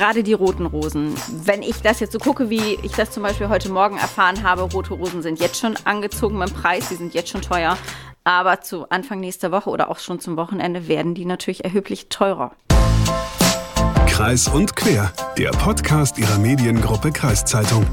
gerade die roten Rosen. Wenn ich das jetzt so gucke, wie ich das zum Beispiel heute Morgen erfahren habe, rote Rosen sind jetzt schon angezogen beim Preis, die sind jetzt schon teuer. Aber zu Anfang nächster Woche oder auch schon zum Wochenende werden die natürlich erheblich teurer. Kreis und Quer, der Podcast ihrer Mediengruppe Kreiszeitung.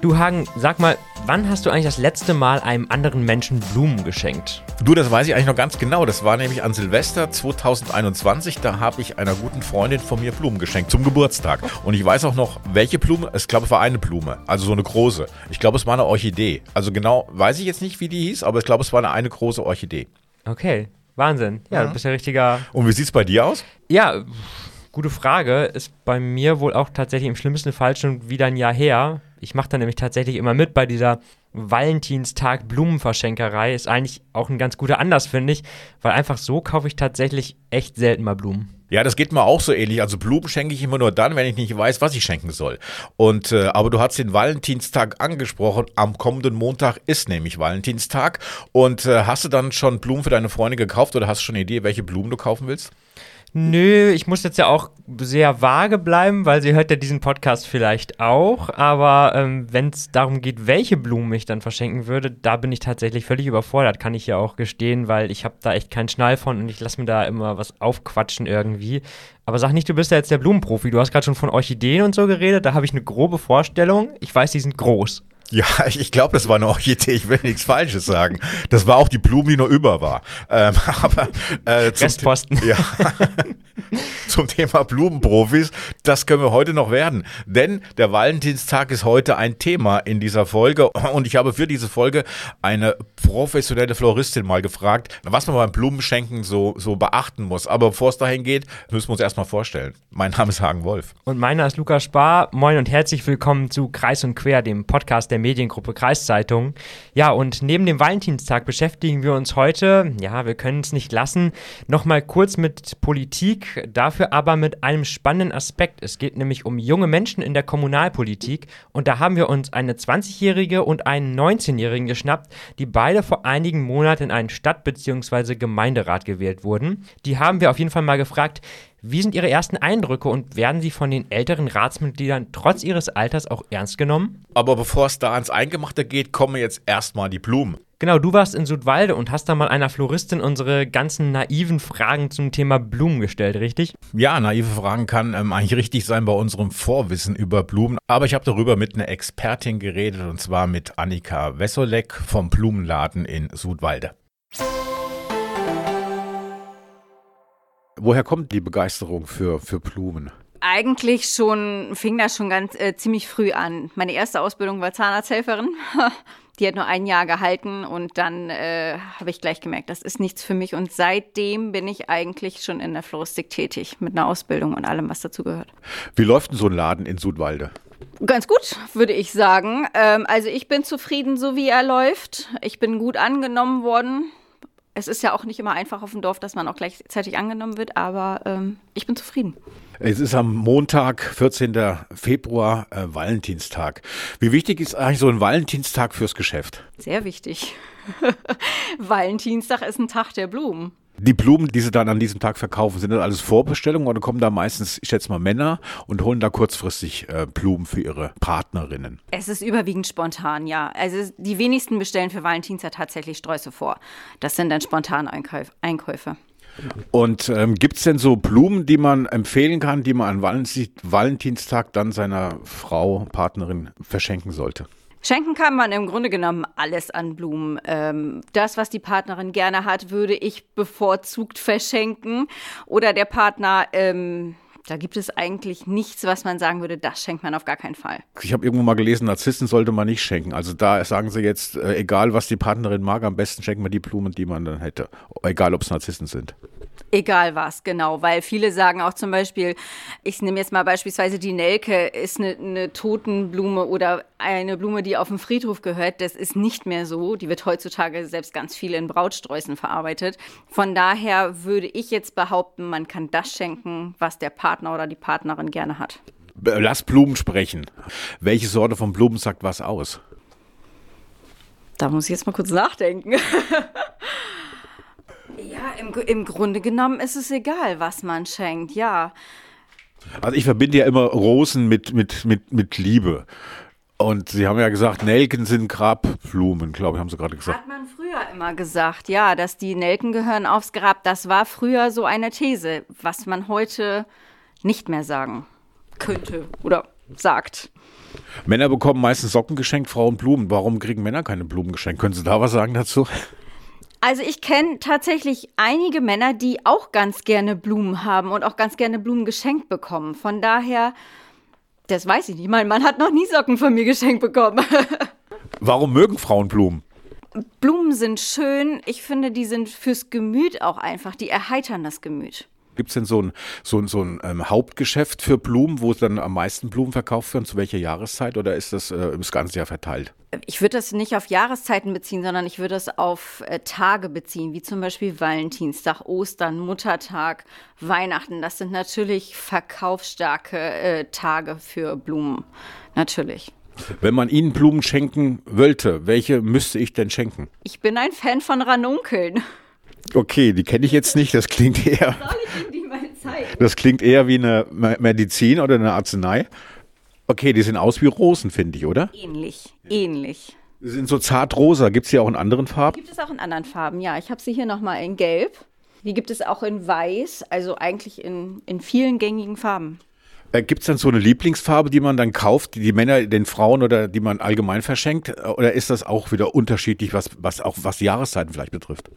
Du Hagen, sag mal, wann hast du eigentlich das letzte Mal einem anderen Menschen Blumen geschenkt? Du, das weiß ich eigentlich noch ganz genau. Das war nämlich an Silvester 2021. Da habe ich einer guten Freundin von mir Blumen geschenkt zum Geburtstag. Und ich weiß auch noch, welche Blume. Ich glaube, es war eine Blume. Also so eine große. Ich glaube, es war eine Orchidee. Also genau weiß ich jetzt nicht, wie die hieß, aber ich glaube, es war eine, eine große Orchidee. Okay, Wahnsinn. Ja, Mhm. du bist ja richtiger. Und wie sieht es bei dir aus? Ja, gute Frage. Ist bei mir wohl auch tatsächlich im schlimmsten Fall schon wieder ein Jahr her. Ich mache da nämlich tatsächlich immer mit bei dieser Valentinstag Blumenverschenkerei. Ist eigentlich auch ein ganz guter Anlass, finde ich, weil einfach so kaufe ich tatsächlich echt selten mal Blumen. Ja, das geht mir auch so ähnlich. Also Blumen schenke ich immer nur dann, wenn ich nicht weiß, was ich schenken soll. Und äh, aber du hast den Valentinstag angesprochen. Am kommenden Montag ist nämlich Valentinstag. Und äh, hast du dann schon Blumen für deine Freundin gekauft oder hast du schon eine Idee, welche Blumen du kaufen willst? Nö, ich muss jetzt ja auch sehr vage bleiben, weil sie hört ja diesen Podcast vielleicht auch. Aber ähm, wenn es darum geht, welche Blumen ich dann verschenken würde, da bin ich tatsächlich völlig überfordert, kann ich ja auch gestehen, weil ich habe da echt keinen Schnall von und ich lasse mir da immer was aufquatschen irgendwie. Aber sag nicht, du bist ja jetzt der Blumenprofi. Du hast gerade schon von Orchideen und so geredet. Da habe ich eine grobe Vorstellung. Ich weiß, die sind groß. Ja, ich, glaube, das war eine Orchidee. Ich will nichts Falsches sagen. Das war auch die Blume, die noch über war. Ähm, aber äh, zum, Restposten. ja, zum Thema Blumenprofis, das können wir heute noch werden. Denn der Valentinstag ist heute ein Thema in dieser Folge. Und ich habe für diese Folge eine professionelle Floristin mal gefragt, was man beim Blumenschenken so, so beachten muss. Aber bevor es dahin geht, müssen wir uns erstmal vorstellen. Mein Name ist Hagen Wolf. Und meiner ist Lukas Spar. Moin und herzlich willkommen zu Kreis und Quer, dem Podcast der Mediengruppe Kreiszeitung. Ja, und neben dem Valentinstag beschäftigen wir uns heute, ja, wir können es nicht lassen, nochmal kurz mit Politik, dafür aber mit einem spannenden Aspekt. Es geht nämlich um junge Menschen in der Kommunalpolitik und da haben wir uns eine 20-Jährige und einen 19-Jährigen geschnappt, die beide vor einigen Monaten in einen Stadt- bzw. Gemeinderat gewählt wurden. Die haben wir auf jeden Fall mal gefragt, wie sind Ihre ersten Eindrücke und werden Sie von den älteren Ratsmitgliedern trotz ihres Alters auch ernst genommen? Aber bevor es da ans Eingemachte geht, kommen jetzt erstmal die Blumen. Genau, du warst in Südwalde und hast da mal einer Floristin unsere ganzen naiven Fragen zum Thema Blumen gestellt, richtig? Ja, naive Fragen kann ähm, eigentlich richtig sein bei unserem Vorwissen über Blumen. Aber ich habe darüber mit einer Expertin geredet und zwar mit Annika Wessolek vom Blumenladen in Südwalde. Woher kommt die Begeisterung für, für Blumen? Eigentlich schon, fing das schon ganz äh, ziemlich früh an. Meine erste Ausbildung war Zahnarzthelferin. Die hat nur ein Jahr gehalten und dann äh, habe ich gleich gemerkt, das ist nichts für mich. Und seitdem bin ich eigentlich schon in der Floristik tätig, mit einer Ausbildung und allem, was dazu gehört. Wie läuft denn so ein Laden in Südwalde? Ganz gut, würde ich sagen. Ähm, also ich bin zufrieden, so wie er läuft. Ich bin gut angenommen worden. Es ist ja auch nicht immer einfach auf dem Dorf, dass man auch gleichzeitig angenommen wird, aber ähm, ich bin zufrieden. Es ist am Montag, 14. Februar, äh, Valentinstag. Wie wichtig ist eigentlich so ein Valentinstag fürs Geschäft? Sehr wichtig. Valentinstag ist ein Tag der Blumen. Die Blumen, die sie dann an diesem Tag verkaufen, sind das alles Vorbestellungen oder kommen da meistens, ich schätze mal, Männer und holen da kurzfristig äh, Blumen für ihre Partnerinnen? Es ist überwiegend spontan, ja. Also die wenigsten bestellen für Valentinstag tatsächlich Sträuße vor. Das sind dann spontane Einkäuf Einkäufe. Und ähm, gibt es denn so Blumen, die man empfehlen kann, die man an Valentin Valentinstag dann seiner Frau, Partnerin verschenken sollte? Schenken kann man im Grunde genommen alles an Blumen. Ähm, das, was die Partnerin gerne hat, würde ich bevorzugt verschenken. Oder der Partner, ähm, da gibt es eigentlich nichts, was man sagen würde, das schenkt man auf gar keinen Fall. Ich habe irgendwo mal gelesen, Narzissen sollte man nicht schenken. Also da sagen sie jetzt, äh, egal was die Partnerin mag, am besten schenken wir die Blumen, die man dann hätte. Egal ob es Narzissen sind. Egal was, genau, weil viele sagen auch zum Beispiel, ich nehme jetzt mal beispielsweise die Nelke, ist eine, eine Totenblume oder eine Blume, die auf dem Friedhof gehört. Das ist nicht mehr so. Die wird heutzutage selbst ganz viel in Brautsträußen verarbeitet. Von daher würde ich jetzt behaupten, man kann das schenken, was der Partner oder die Partnerin gerne hat. Lass Blumen sprechen. Welche Sorte von Blumen sagt was aus? Da muss ich jetzt mal kurz nachdenken. ja, Ja, im, im Grunde genommen ist es egal, was man schenkt, ja. Also ich verbinde ja immer Rosen mit, mit, mit, mit Liebe. Und Sie haben ja gesagt, Nelken sind Grabblumen, glaube ich, haben Sie gerade gesagt. Hat man früher immer gesagt, ja, dass die Nelken gehören aufs Grab. Das war früher so eine These, was man heute nicht mehr sagen könnte oder sagt. Männer bekommen meistens Socken geschenkt, Frauen Blumen. Warum kriegen Männer keine Blumen geschenkt? Können Sie da was sagen dazu? Also ich kenne tatsächlich einige Männer, die auch ganz gerne Blumen haben und auch ganz gerne Blumen geschenkt bekommen. Von daher das weiß ich nicht. Mein Mann hat noch nie Socken von mir geschenkt bekommen. Warum mögen Frauen Blumen? Blumen sind schön. Ich finde, die sind fürs Gemüt auch einfach. Die erheitern das Gemüt. Gibt es denn so ein, so so ein ähm, Hauptgeschäft für Blumen, wo dann am meisten Blumen verkauft werden? Zu welcher Jahreszeit oder ist das äh, das ganze Jahr verteilt? Ich würde das nicht auf Jahreszeiten beziehen, sondern ich würde das auf äh, Tage beziehen, wie zum Beispiel Valentinstag, Ostern, Muttertag, Weihnachten. Das sind natürlich verkaufsstarke äh, Tage für Blumen. Natürlich. Wenn man Ihnen Blumen schenken wollte, welche müsste ich denn schenken? Ich bin ein Fan von Ranunkeln. Okay, die kenne ich jetzt nicht. Das klingt eher. Das klingt eher wie eine Medizin oder eine Arznei. Okay, die sehen aus wie Rosen, finde ich, oder? Ähnlich, ähnlich. Sie sind so zart rosa. Gibt es die auch in anderen Farben? Gibt es auch in anderen Farben, ja. Ich habe sie hier nochmal in Gelb. Die gibt es auch in Weiß, also eigentlich in, in vielen gängigen Farben. Äh, Gibt es dann so eine Lieblingsfarbe, die man dann kauft, die die Männer den Frauen oder die man allgemein verschenkt? Äh, oder ist das auch wieder unterschiedlich, was, was auch was Jahreszeiten vielleicht betrifft?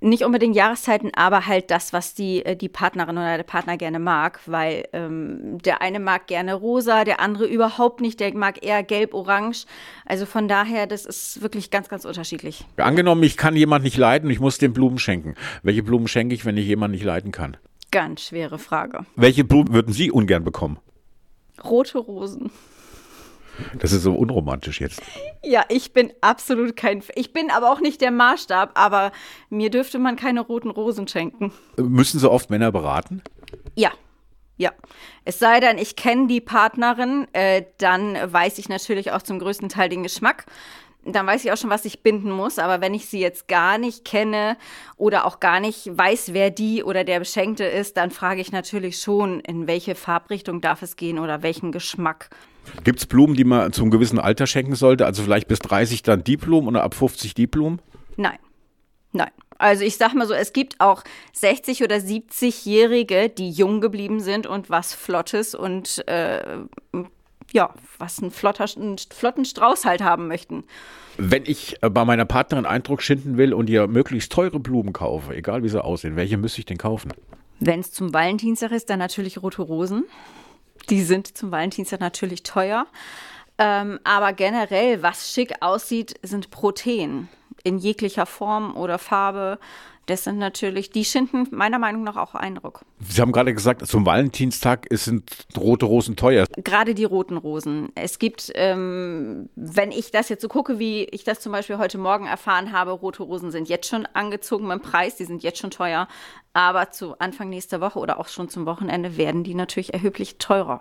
Nicht unbedingt Jahreszeiten, aber halt das, was die, äh, die Partnerin oder der Partner gerne mag, weil ähm, der eine mag gerne rosa, der andere überhaupt nicht, der mag eher gelb-orange. Also von daher, das ist wirklich ganz, ganz unterschiedlich. Angenommen, ich kann jemand nicht leiden ich muss den Blumen schenken. Welche Blumen schenke ich, wenn ich jemanden nicht leiden kann? Ganz schwere Frage. Welche Blumen würden Sie ungern bekommen? Rote Rosen. Das ist so unromantisch jetzt. Ja, ich bin absolut kein. Ich bin aber auch nicht der Maßstab, aber mir dürfte man keine roten Rosen schenken. Müssen so oft Männer beraten? Ja. Ja, es sei denn, ich kenne die Partnerin, äh, dann weiß ich natürlich auch zum größten Teil den Geschmack dann weiß ich auch schon, was ich binden muss. Aber wenn ich sie jetzt gar nicht kenne oder auch gar nicht weiß, wer die oder der Beschenkte ist, dann frage ich natürlich schon, in welche Farbrichtung darf es gehen oder welchen Geschmack. Gibt es Blumen, die man zum gewissen Alter schenken sollte? Also vielleicht bis 30 dann die Blumen oder ab 50 die Blumen? Nein. Nein. Also ich sag mal so, es gibt auch 60 oder 70-Jährige, die jung geblieben sind und was Flottes und äh, ja, was einen, flotter, einen flotten Strauß halt haben möchten. Wenn ich äh, bei meiner Partnerin Eindruck schinden will und ihr möglichst teure Blumen kaufe, egal wie sie aussehen, welche müsste ich denn kaufen? Wenn es zum Valentinstag ist, dann natürlich rote Rosen. Die sind zum Valentinstag natürlich teuer. Ähm, aber generell, was schick aussieht, sind Protein in jeglicher Form oder Farbe das sind natürlich, die schinden meiner Meinung nach auch Eindruck. Sie haben gerade gesagt, zum Valentinstag sind rote Rosen teuer. Gerade die roten Rosen. Es gibt, ähm, wenn ich das jetzt so gucke, wie ich das zum Beispiel heute Morgen erfahren habe, rote Rosen sind jetzt schon angezogen beim Preis, die sind jetzt schon teuer. Aber zu Anfang nächster Woche oder auch schon zum Wochenende werden die natürlich erheblich teurer.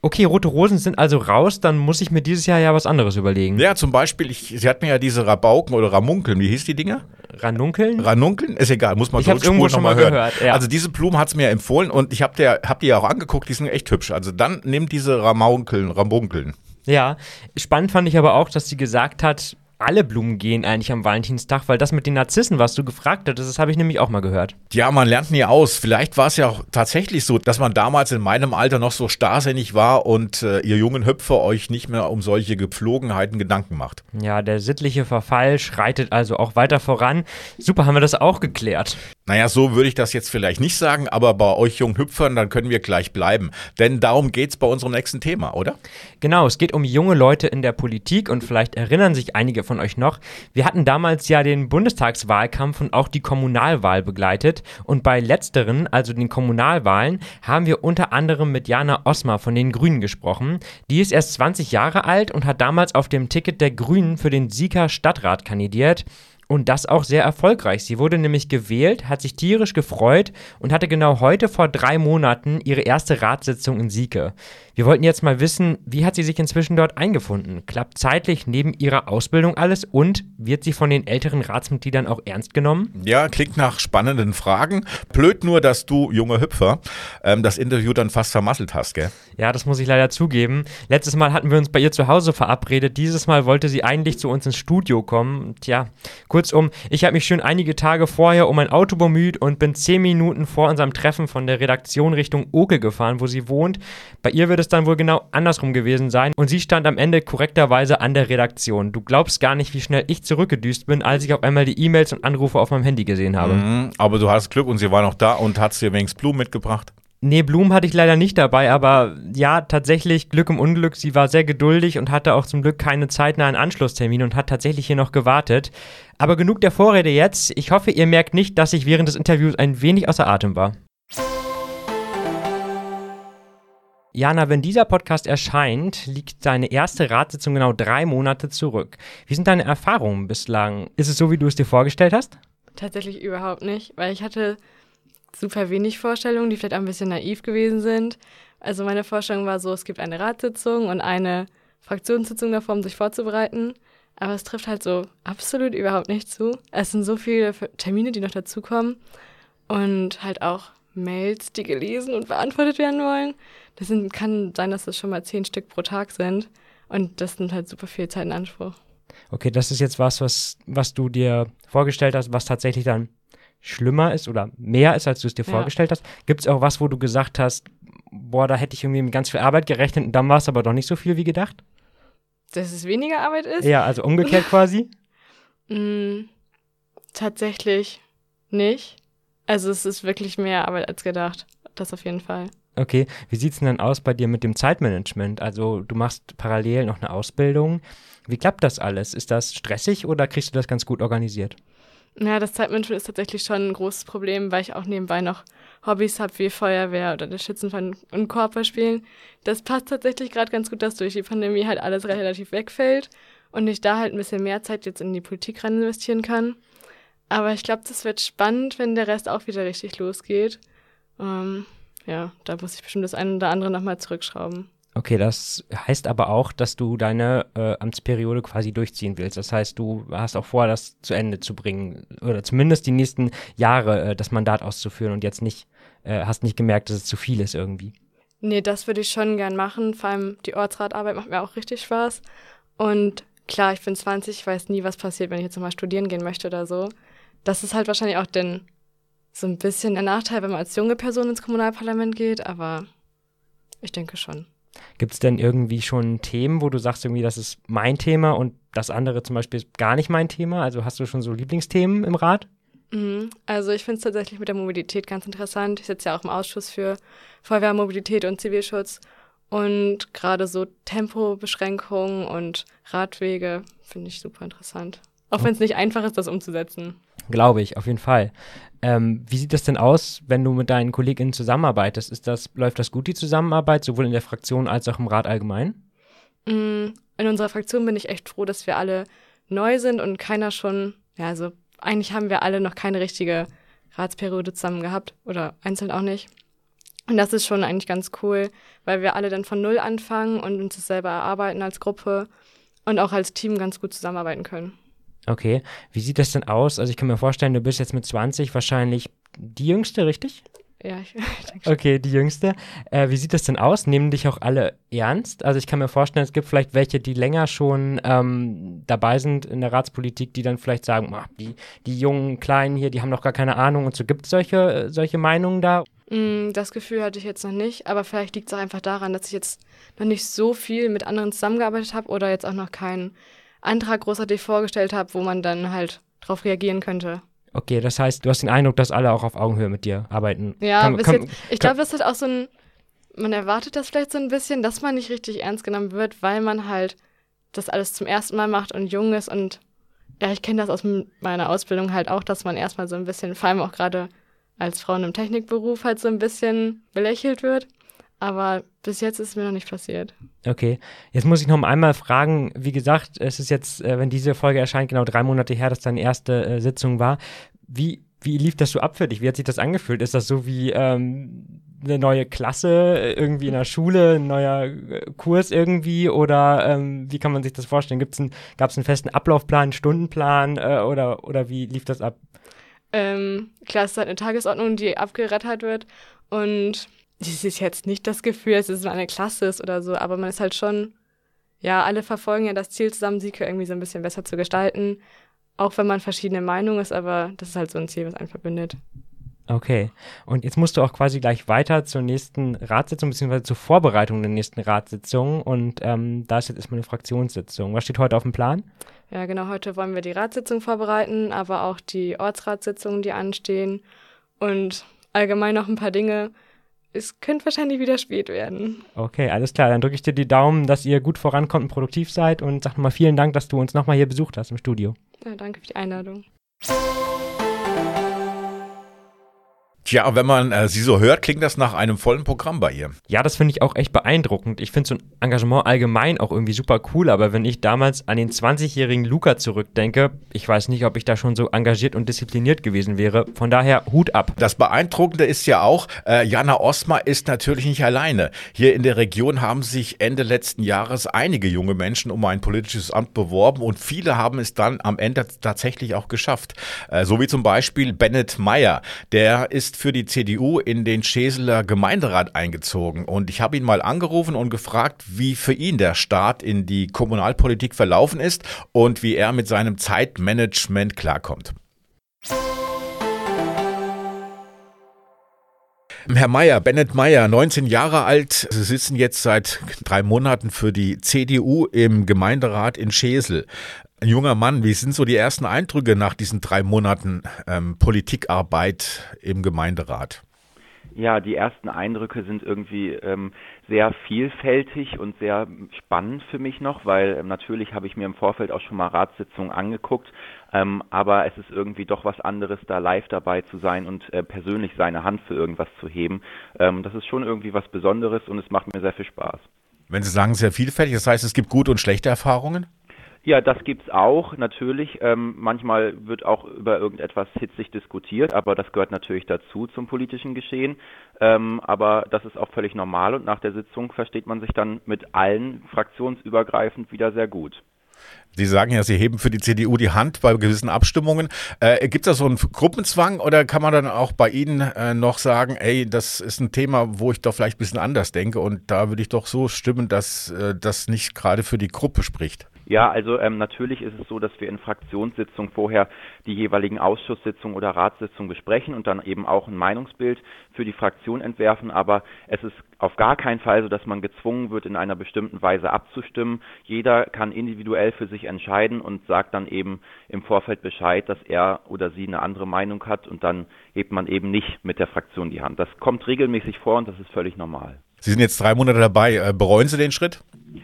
Okay, rote Rosen sind also raus, dann muss ich mir dieses Jahr ja was anderes überlegen. Ja, zum Beispiel, ich, sie hat mir ja diese Rabauken oder Ramunkeln, wie hieß die Dinger? Ranunkeln? Ranunkeln? Ist egal, muss man ich irgendwo schon mal hören. Gehört, ja. Also diese Blumen hat es mir empfohlen und ich habe hab die ja auch angeguckt, die sind echt hübsch. Also dann nimm diese Ramunkeln, Ramunkeln. Ja, spannend fand ich aber auch, dass sie gesagt hat, alle Blumen gehen eigentlich am Valentinstag, weil das mit den Narzissen, was du gefragt hattest, das habe ich nämlich auch mal gehört. Ja, man lernt nie aus. Vielleicht war es ja auch tatsächlich so, dass man damals in meinem Alter noch so starrsinnig war und äh, ihr jungen Hüpfer euch nicht mehr um solche Gepflogenheiten Gedanken macht. Ja, der sittliche Verfall schreitet also auch weiter voran. Super, haben wir das auch geklärt. Naja, so würde ich das jetzt vielleicht nicht sagen, aber bei euch jungen Hüpfern, dann können wir gleich bleiben. Denn darum geht es bei unserem nächsten Thema, oder? Genau, es geht um junge Leute in der Politik und vielleicht erinnern sich einige von euch noch. Wir hatten damals ja den Bundestagswahlkampf und auch die Kommunalwahl begleitet. Und bei letzteren, also den Kommunalwahlen, haben wir unter anderem mit Jana Osmar von den Grünen gesprochen. Die ist erst 20 Jahre alt und hat damals auf dem Ticket der Grünen für den Sieger Stadtrat kandidiert. Und das auch sehr erfolgreich. Sie wurde nämlich gewählt, hat sich tierisch gefreut und hatte genau heute vor drei Monaten ihre erste Ratssitzung in Sieke. Wir wollten jetzt mal wissen, wie hat sie sich inzwischen dort eingefunden? Klappt zeitlich neben ihrer Ausbildung alles und wird sie von den älteren Ratsmitgliedern auch ernst genommen? Ja, klingt nach spannenden Fragen. Blöd nur, dass du, junger Hüpfer, ähm, das Interview dann fast vermasselt hast, gell? Ja, das muss ich leider zugeben. Letztes Mal hatten wir uns bei ihr zu Hause verabredet. Dieses Mal wollte sie eigentlich zu uns ins Studio kommen. Tja, kurzum, ich habe mich schon einige Tage vorher um ein Auto bemüht und bin zehn Minuten vor unserem Treffen von der Redaktion Richtung Oke gefahren, wo sie wohnt. Bei ihr wird es dann wohl genau andersrum gewesen sein und sie stand am Ende korrekterweise an der Redaktion. Du glaubst gar nicht, wie schnell ich zurückgedüst bin, als ich auf einmal die E-Mails und Anrufe auf meinem Handy gesehen habe. Mhm, aber du hast Glück und sie war noch da und hat dir wenigstens Blumen mitgebracht. Nee, Blumen hatte ich leider nicht dabei, aber ja, tatsächlich Glück im Unglück. Sie war sehr geduldig und hatte auch zum Glück keine zeitnahen Anschlusstermin und hat tatsächlich hier noch gewartet. Aber genug der Vorrede jetzt. Ich hoffe, ihr merkt nicht, dass ich während des Interviews ein wenig außer Atem war. Jana, wenn dieser Podcast erscheint, liegt deine erste Ratssitzung genau drei Monate zurück. Wie sind deine Erfahrungen bislang? Ist es so, wie du es dir vorgestellt hast? Tatsächlich überhaupt nicht, weil ich hatte super wenig Vorstellungen, die vielleicht ein bisschen naiv gewesen sind. Also meine Vorstellung war so, es gibt eine Ratssitzung und eine Fraktionssitzung davor, um sich vorzubereiten. Aber es trifft halt so absolut überhaupt nicht zu. Es sind so viele Termine, die noch dazukommen und halt auch Mails, die gelesen und beantwortet werden wollen. Das sind, kann sein, dass das schon mal zehn Stück pro Tag sind. Und das nimmt halt super viel Zeit in Anspruch. Okay, das ist jetzt was, was, was du dir vorgestellt hast, was tatsächlich dann schlimmer ist oder mehr ist, als du es dir ja. vorgestellt hast. Gibt es auch was, wo du gesagt hast, boah, da hätte ich irgendwie mit ganz viel Arbeit gerechnet und dann war es aber doch nicht so viel wie gedacht? Dass es weniger Arbeit ist? Ja, also umgekehrt quasi? mm, tatsächlich nicht. Also es ist wirklich mehr Arbeit als gedacht. Das auf jeden Fall. Okay, wie sieht es denn dann aus bei dir mit dem Zeitmanagement? Also du machst parallel noch eine Ausbildung. Wie klappt das alles? Ist das stressig oder kriegst du das ganz gut organisiert? Ja, das Zeitmanagement ist tatsächlich schon ein großes Problem, weil ich auch nebenbei noch Hobbys habe wie Feuerwehr oder das Schützenverein und Korper spielen. Das passt tatsächlich gerade ganz gut, dass durch die Pandemie halt alles relativ wegfällt und ich da halt ein bisschen mehr Zeit jetzt in die Politik rein investieren kann. Aber ich glaube, das wird spannend, wenn der Rest auch wieder richtig losgeht. Ähm, ja, da muss ich bestimmt das eine oder andere nochmal zurückschrauben. Okay, das heißt aber auch, dass du deine äh, Amtsperiode quasi durchziehen willst. Das heißt, du hast auch vor, das zu Ende zu bringen oder zumindest die nächsten Jahre äh, das Mandat auszuführen und jetzt nicht, äh, hast nicht gemerkt, dass es zu viel ist irgendwie. Nee, das würde ich schon gern machen. Vor allem die Ortsratarbeit macht mir auch richtig Spaß. Und klar, ich bin 20, ich weiß nie, was passiert, wenn ich jetzt nochmal studieren gehen möchte oder so. Das ist halt wahrscheinlich auch den, so ein bisschen der Nachteil, wenn man als junge Person ins Kommunalparlament geht, aber ich denke schon. Gibt es denn irgendwie schon Themen, wo du sagst, irgendwie, das ist mein Thema und das andere zum Beispiel ist gar nicht mein Thema? Also hast du schon so Lieblingsthemen im Rat? Mhm. Also ich finde es tatsächlich mit der Mobilität ganz interessant. Ich sitze ja auch im Ausschuss für Feuerwehrmobilität und Zivilschutz. Und gerade so Tempobeschränkungen und Radwege finde ich super interessant. Auch wenn es nicht einfach ist, das umzusetzen. Glaube ich, auf jeden Fall. Ähm, wie sieht das denn aus, wenn du mit deinen KollegInnen zusammenarbeitest? Ist das, läuft das gut, die Zusammenarbeit, sowohl in der Fraktion als auch im Rat allgemein? Mm, in unserer Fraktion bin ich echt froh, dass wir alle neu sind und keiner schon, ja, also eigentlich haben wir alle noch keine richtige Ratsperiode zusammen gehabt oder einzeln auch nicht. Und das ist schon eigentlich ganz cool, weil wir alle dann von Null anfangen und uns das selber erarbeiten als Gruppe und auch als Team ganz gut zusammenarbeiten können. Okay. Wie sieht das denn aus? Also ich kann mir vorstellen, du bist jetzt mit 20 wahrscheinlich die Jüngste, richtig? Ja, ich, ich denke schon. Okay, die Jüngste. Äh, wie sieht das denn aus? Nehmen dich auch alle ernst? Also ich kann mir vorstellen, es gibt vielleicht welche, die länger schon ähm, dabei sind in der Ratspolitik, die dann vielleicht sagen, ach, die, die jungen Kleinen hier, die haben noch gar keine Ahnung und so. Gibt es solche, solche Meinungen da? Mm, das Gefühl hatte ich jetzt noch nicht, aber vielleicht liegt es auch einfach daran, dass ich jetzt noch nicht so viel mit anderen zusammengearbeitet habe oder jetzt auch noch keinen Antrag großartig vorgestellt habe, wo man dann halt drauf reagieren könnte. Okay, das heißt, du hast den Eindruck, dass alle auch auf Augenhöhe mit dir arbeiten. Ja, kann, bis kann, jetzt, ich glaube, das ist auch so ein, man erwartet das vielleicht so ein bisschen, dass man nicht richtig ernst genommen wird, weil man halt das alles zum ersten Mal macht und jung ist und ja, ich kenne das aus meiner Ausbildung halt auch, dass man erstmal so ein bisschen, vor allem auch gerade als Frau in einem Technikberuf halt so ein bisschen belächelt wird. Aber bis jetzt ist es mir noch nicht passiert. Okay, jetzt muss ich noch einmal fragen, wie gesagt, es ist jetzt, äh, wenn diese Folge erscheint, genau drei Monate her, dass deine erste äh, Sitzung war. Wie, wie lief das so ab für dich? Wie hat sich das angefühlt? Ist das so wie ähm, eine neue Klasse irgendwie in der Schule, ein neuer äh, Kurs irgendwie? Oder ähm, wie kann man sich das vorstellen? Gab es einen, einen festen Ablaufplan, einen Stundenplan äh, oder, oder wie lief das ab? Ähm, klar, es ist halt eine Tagesordnung, die abgerattert wird und es ist jetzt nicht das Gefühl, dass es eine Klasse ist oder so, aber man ist halt schon, ja, alle verfolgen ja das Ziel, zusammen Sieke irgendwie so ein bisschen besser zu gestalten. Auch wenn man verschiedene Meinungen ist, aber das ist halt so ein Ziel, was einen verbindet. Okay. Und jetzt musst du auch quasi gleich weiter zur nächsten Ratssitzung, beziehungsweise zur Vorbereitung der nächsten Ratssitzung. Und ähm, da ist jetzt erstmal eine Fraktionssitzung. Was steht heute auf dem Plan? Ja, genau. Heute wollen wir die Ratssitzung vorbereiten, aber auch die Ortsratssitzungen, die anstehen. Und allgemein noch ein paar Dinge, es könnte wahrscheinlich wieder spät werden. Okay, alles klar. Dann drücke ich dir die Daumen, dass ihr gut vorankommt und produktiv seid und sag nochmal vielen Dank, dass du uns nochmal hier besucht hast im Studio. Ja, danke für die Einladung. Tja, wenn man äh, sie so hört, klingt das nach einem vollen Programm bei ihr. Ja, das finde ich auch echt beeindruckend. Ich finde so ein Engagement allgemein auch irgendwie super cool, aber wenn ich damals an den 20-jährigen Luca zurückdenke, ich weiß nicht, ob ich da schon so engagiert und diszipliniert gewesen wäre. Von daher Hut ab. Das Beeindruckende ist ja auch, äh, Jana Osma ist natürlich nicht alleine. Hier in der Region haben sich Ende letzten Jahres einige junge Menschen um ein politisches Amt beworben und viele haben es dann am Ende tatsächlich auch geschafft. Äh, so wie zum Beispiel Bennett Meyer. Der ist für die CDU in den Scheseler Gemeinderat eingezogen. Und ich habe ihn mal angerufen und gefragt, wie für ihn der Start in die Kommunalpolitik verlaufen ist und wie er mit seinem Zeitmanagement klarkommt. Herr Meyer, Bennett Meyer, 19 Jahre alt. Sie sitzen jetzt seit drei Monaten für die CDU im Gemeinderat in Schesel. Ein junger Mann, wie sind so die ersten Eindrücke nach diesen drei Monaten ähm, Politikarbeit im Gemeinderat? Ja, die ersten Eindrücke sind irgendwie ähm, sehr vielfältig und sehr spannend für mich noch, weil ähm, natürlich habe ich mir im Vorfeld auch schon mal Ratssitzungen angeguckt, ähm, aber es ist irgendwie doch was anderes, da live dabei zu sein und äh, persönlich seine Hand für irgendwas zu heben. Ähm, das ist schon irgendwie was Besonderes und es macht mir sehr viel Spaß. Wenn Sie sagen sehr vielfältig, das heißt, es gibt gute und schlechte Erfahrungen? Ja, das gibt's auch, natürlich. Ähm, manchmal wird auch über irgendetwas hitzig diskutiert, aber das gehört natürlich dazu zum politischen Geschehen. Ähm, aber das ist auch völlig normal und nach der Sitzung versteht man sich dann mit allen fraktionsübergreifend wieder sehr gut. Sie sagen ja, Sie heben für die CDU die Hand bei gewissen Abstimmungen. Äh, Gibt es da so einen Gruppenzwang oder kann man dann auch bei Ihnen äh, noch sagen, ey, das ist ein Thema, wo ich doch vielleicht ein bisschen anders denke und da würde ich doch so stimmen, dass äh, das nicht gerade für die Gruppe spricht? Ja, also ähm, natürlich ist es so, dass wir in Fraktionssitzungen vorher die jeweiligen Ausschusssitzungen oder Ratssitzungen besprechen und dann eben auch ein Meinungsbild für die Fraktion entwerfen. Aber es ist auf gar keinen Fall so, dass man gezwungen wird, in einer bestimmten Weise abzustimmen. Jeder kann individuell für sich entscheiden und sagt dann eben im Vorfeld Bescheid, dass er oder sie eine andere Meinung hat und dann hebt man eben nicht mit der Fraktion die Hand. Das kommt regelmäßig vor und das ist völlig normal. Sie sind jetzt drei Monate dabei. Äh, bereuen Sie den Schritt?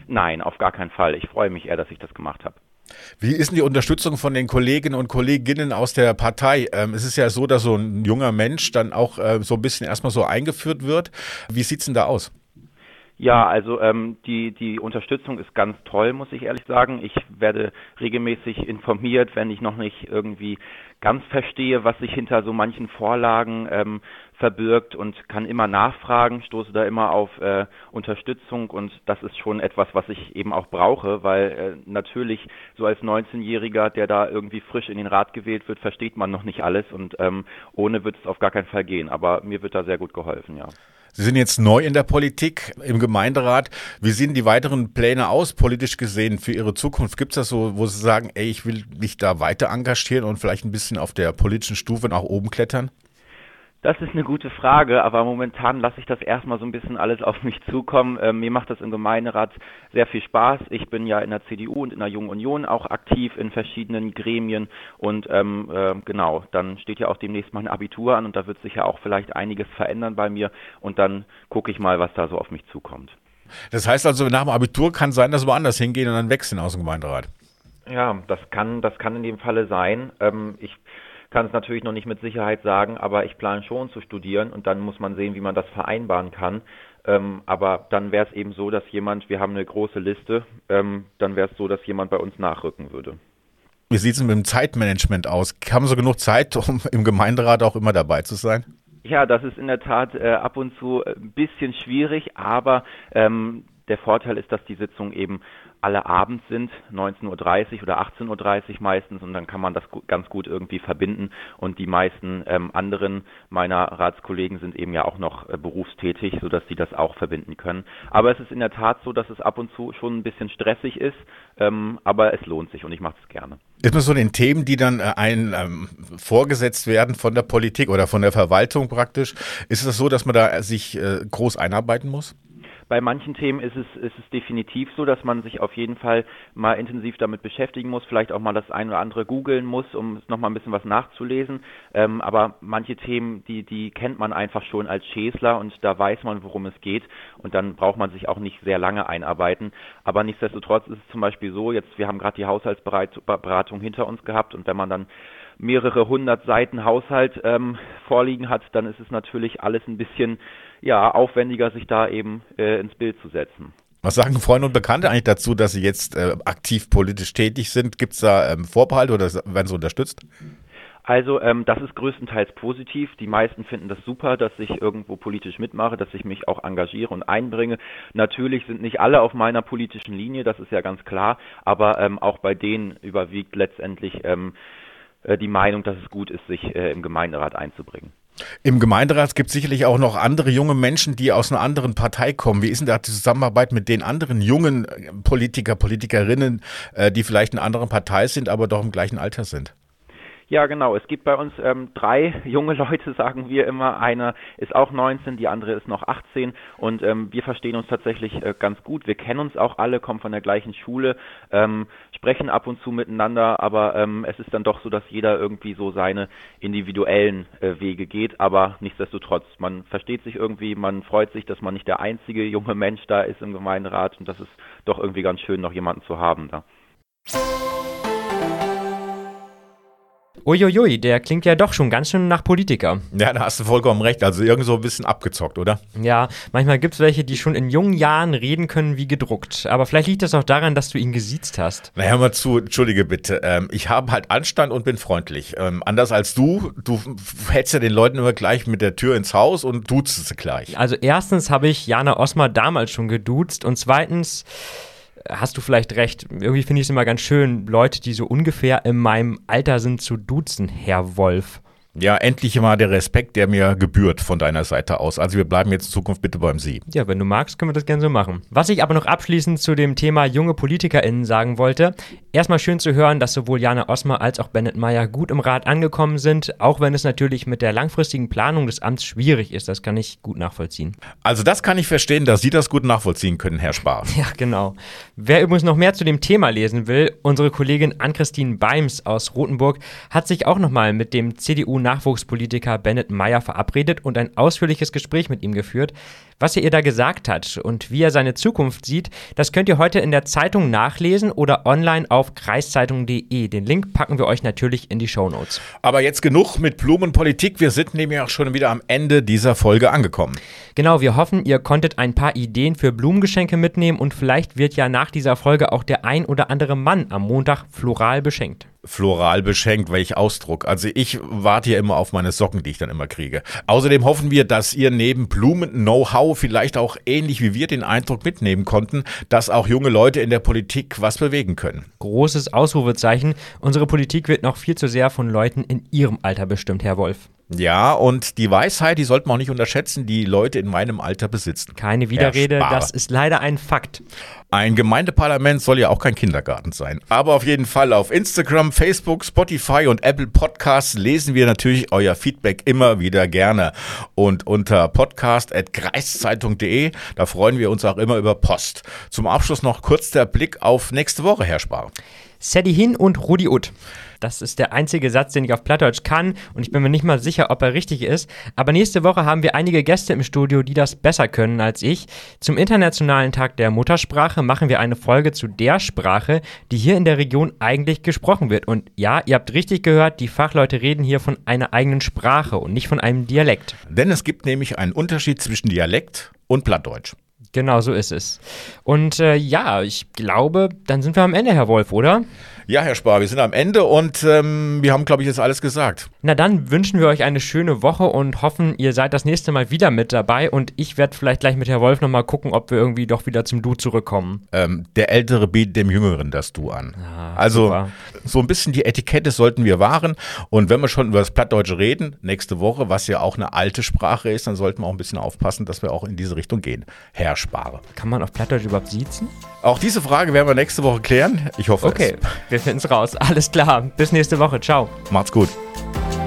Nein, auf gar keinen Fall. Ich freue mich eher, dass ich das gemacht habe. Wie ist denn die Unterstützung von den Kolleginnen und Kolleginnen aus der Partei? Ähm, es ist ja so, dass so ein junger Mensch dann auch äh, so ein bisschen erstmal so eingeführt wird. Wie sieht es denn da aus? Ja, also ähm, die, die Unterstützung ist ganz toll, muss ich ehrlich sagen. Ich werde regelmäßig informiert, wenn ich noch nicht irgendwie ganz verstehe, was sich hinter so manchen Vorlagen ähm, verbirgt und kann immer nachfragen, stoße da immer auf äh, Unterstützung und das ist schon etwas, was ich eben auch brauche, weil äh, natürlich so als 19-Jähriger, der da irgendwie frisch in den Rat gewählt wird, versteht man noch nicht alles und ähm, ohne wird es auf gar keinen Fall gehen. Aber mir wird da sehr gut geholfen, ja. Sie sind jetzt neu in der Politik, im Gemeinderat. Wie sehen die weiteren Pläne aus, politisch gesehen, für Ihre Zukunft? Gibt es das so, wo Sie sagen, ey, ich will mich da weiter engagieren und vielleicht ein bisschen auf der politischen Stufe nach oben klettern? Das ist eine gute Frage, aber momentan lasse ich das erstmal so ein bisschen alles auf mich zukommen. Ähm, mir macht das im Gemeinderat sehr viel Spaß. Ich bin ja in der CDU und in der Jungen Union auch aktiv in verschiedenen Gremien und ähm, äh, genau, dann steht ja auch demnächst mein Abitur an und da wird sich ja auch vielleicht einiges verändern bei mir und dann gucke ich mal, was da so auf mich zukommt. Das heißt also, nach dem Abitur kann sein, dass wir woanders hingehen und dann wechseln aus dem Gemeinderat. Ja, das kann, das kann in dem Falle sein. Ähm, ich kann es natürlich noch nicht mit Sicherheit sagen, aber ich plane schon zu studieren und dann muss man sehen, wie man das vereinbaren kann. Ähm, aber dann wäre es eben so, dass jemand, wir haben eine große Liste, ähm, dann wäre es so, dass jemand bei uns nachrücken würde. Wie sieht es mit dem Zeitmanagement aus? Haben Sie genug Zeit, um im Gemeinderat auch immer dabei zu sein? Ja, das ist in der Tat äh, ab und zu ein bisschen schwierig, aber ähm, der Vorteil ist, dass die Sitzungen eben alle abends sind, 19.30 Uhr oder 18.30 Uhr meistens und dann kann man das ganz gut irgendwie verbinden und die meisten ähm, anderen meiner Ratskollegen sind eben ja auch noch äh, berufstätig, sodass sie das auch verbinden können. Aber es ist in der Tat so, dass es ab und zu schon ein bisschen stressig ist, ähm, aber es lohnt sich und ich mache es gerne. Ist man so den Themen, die dann äh, ein ähm, vorgesetzt werden von der Politik oder von der Verwaltung praktisch, ist es so, dass man da sich äh, groß einarbeiten muss? Bei manchen Themen ist es, ist es definitiv so, dass man sich auf jeden Fall mal intensiv damit beschäftigen muss, vielleicht auch mal das ein oder andere googeln muss, um noch mal ein bisschen was nachzulesen. Ähm, aber manche Themen, die, die kennt man einfach schon als Schäsler und da weiß man, worum es geht und dann braucht man sich auch nicht sehr lange einarbeiten. Aber nichtsdestotrotz ist es zum Beispiel so, jetzt wir haben gerade die Haushaltsberatung hinter uns gehabt und wenn man dann mehrere hundert Seiten Haushalt ähm, vorliegen hat, dann ist es natürlich alles ein bisschen ja, aufwendiger, sich da eben äh, ins Bild zu setzen. Was sagen Freunde und Bekannte eigentlich dazu, dass sie jetzt äh, aktiv politisch tätig sind? Gibt es da ähm, Vorbehalte oder werden sie unterstützt? Also ähm, das ist größtenteils positiv. Die meisten finden das super, dass ich irgendwo politisch mitmache, dass ich mich auch engagiere und einbringe. Natürlich sind nicht alle auf meiner politischen Linie, das ist ja ganz klar, aber ähm, auch bei denen überwiegt letztendlich ähm, äh, die Meinung, dass es gut ist, sich äh, im Gemeinderat einzubringen. Im Gemeinderat gibt es sicherlich auch noch andere junge Menschen, die aus einer anderen Partei kommen. Wie ist denn da die Zusammenarbeit mit den anderen jungen äh, Politiker, Politikerinnen, die vielleicht in einer anderen Partei sind, aber doch im gleichen Alter sind? Ja, genau. Es gibt bei uns ähm, drei junge Leute, sagen wir immer. Einer ist auch 19, die andere ist noch 18 und ähm, wir verstehen uns tatsächlich äh, ganz gut. Wir kennen uns auch alle, kommen von der gleichen Schule, ähm, sprechen ab und zu miteinander, aber ähm, es ist dann doch so, dass jeder irgendwie so seine individuellen äh, Wege geht. Aber nichtsdestotrotz, man versteht sich irgendwie, man freut sich, dass man nicht der einzige junge Mensch da ist im Gemeinderat und das ist doch irgendwie ganz schön, noch jemanden zu haben da. Uiuiui, der klingt ja doch schon ganz schön nach Politiker. Ja, da hast du vollkommen recht. Also irgend so ein bisschen abgezockt, oder? Ja, manchmal gibt es welche, die schon in jungen Jahren reden können wie gedruckt. Aber vielleicht liegt das auch daran, dass du ihn gesiezt hast. Na, hör mal zu, entschuldige bitte. Ähm, ich habe halt Anstand und bin freundlich. Ähm, anders als du, du hältst ja den Leuten immer gleich mit der Tür ins Haus und duzt sie gleich. Also erstens habe ich Jana Osmar damals schon geduzt und zweitens hast du vielleicht recht. Irgendwie finde ich es immer ganz schön, Leute, die so ungefähr in meinem Alter sind, zu duzen, Herr Wolf. Ja, endlich mal der Respekt, der mir gebührt von deiner Seite aus. Also wir bleiben jetzt in Zukunft bitte beim Sie. Ja, wenn du magst, können wir das gerne so machen. Was ich aber noch abschließend zu dem Thema junge PolitikerInnen sagen wollte. Erstmal schön zu hören, dass sowohl Jana Osmer als auch Bennett Meyer gut im Rat angekommen sind, auch wenn es natürlich mit der langfristigen Planung des Amts schwierig ist. Das kann ich gut nachvollziehen. Also das kann ich verstehen, dass Sie das gut nachvollziehen können, Herr Spar. Ja, genau. Wer übrigens noch mehr zu dem Thema lesen will, unsere Kollegin Ann-Christine Beims aus Rothenburg hat sich auch nochmal mit dem CDU Nachwuchspolitiker Bennett Meyer verabredet und ein ausführliches Gespräch mit ihm geführt. Was er ihr da gesagt hat und wie er seine Zukunft sieht, das könnt ihr heute in der Zeitung nachlesen oder online auf kreiszeitung.de. Den Link packen wir euch natürlich in die Show Notes. Aber jetzt genug mit Blumenpolitik. Wir sind nämlich auch schon wieder am Ende dieser Folge angekommen. Genau, wir hoffen, ihr konntet ein paar Ideen für Blumengeschenke mitnehmen und vielleicht wird ja nach dieser Folge auch der ein oder andere Mann am Montag floral beschenkt floral beschenkt, welch Ausdruck. Also ich warte ja immer auf meine Socken, die ich dann immer kriege. Außerdem hoffen wir, dass ihr neben Blumen-Know-how vielleicht auch ähnlich wie wir den Eindruck mitnehmen konnten, dass auch junge Leute in der Politik was bewegen können. Großes Ausrufezeichen. Unsere Politik wird noch viel zu sehr von Leuten in ihrem Alter bestimmt, Herr Wolf. Ja, und die Weisheit, die sollte man auch nicht unterschätzen, die Leute in meinem Alter besitzen. Keine Widerrede, das ist leider ein Fakt. Ein Gemeindeparlament soll ja auch kein Kindergarten sein. Aber auf jeden Fall auf Instagram, Facebook, Spotify und Apple Podcasts lesen wir natürlich euer Feedback immer wieder gerne. Und unter podcast.kreiszeitung.de, da freuen wir uns auch immer über Post. Zum Abschluss noch kurz der Blick auf nächste Woche, Herr Spar. Sadie Hin und Rudi Utt. Das ist der einzige Satz, den ich auf Plattdeutsch kann und ich bin mir nicht mal sicher, ob er richtig ist. Aber nächste Woche haben wir einige Gäste im Studio, die das besser können als ich. Zum Internationalen Tag der Muttersprache machen wir eine Folge zu der Sprache, die hier in der Region eigentlich gesprochen wird. Und ja, ihr habt richtig gehört, die Fachleute reden hier von einer eigenen Sprache und nicht von einem Dialekt. Denn es gibt nämlich einen Unterschied zwischen Dialekt und Plattdeutsch. Genau so ist es. Und äh, ja, ich glaube, dann sind wir am Ende, Herr Wolf, oder? Ja, Herr Spar, wir sind am Ende und ähm, wir haben, glaube ich, jetzt alles gesagt. Na dann wünschen wir euch eine schöne Woche und hoffen, ihr seid das nächste Mal wieder mit dabei. Und ich werde vielleicht gleich mit Herr Wolf nochmal gucken, ob wir irgendwie doch wieder zum Du zurückkommen. Ähm, der Ältere bietet dem Jüngeren das Du an. Ah, also super. so ein bisschen die Etikette sollten wir wahren. Und wenn wir schon über das Plattdeutsche reden, nächste Woche, was ja auch eine alte Sprache ist, dann sollten wir auch ein bisschen aufpassen, dass wir auch in diese Richtung gehen. Herr Spare. Kann man auf Plattdeutsch überhaupt siezen? Auch diese Frage werden wir nächste Woche klären. Ich hoffe Okay, wir finden es raus. Alles klar. Bis nächste Woche. Ciao. es. Macht's gut. you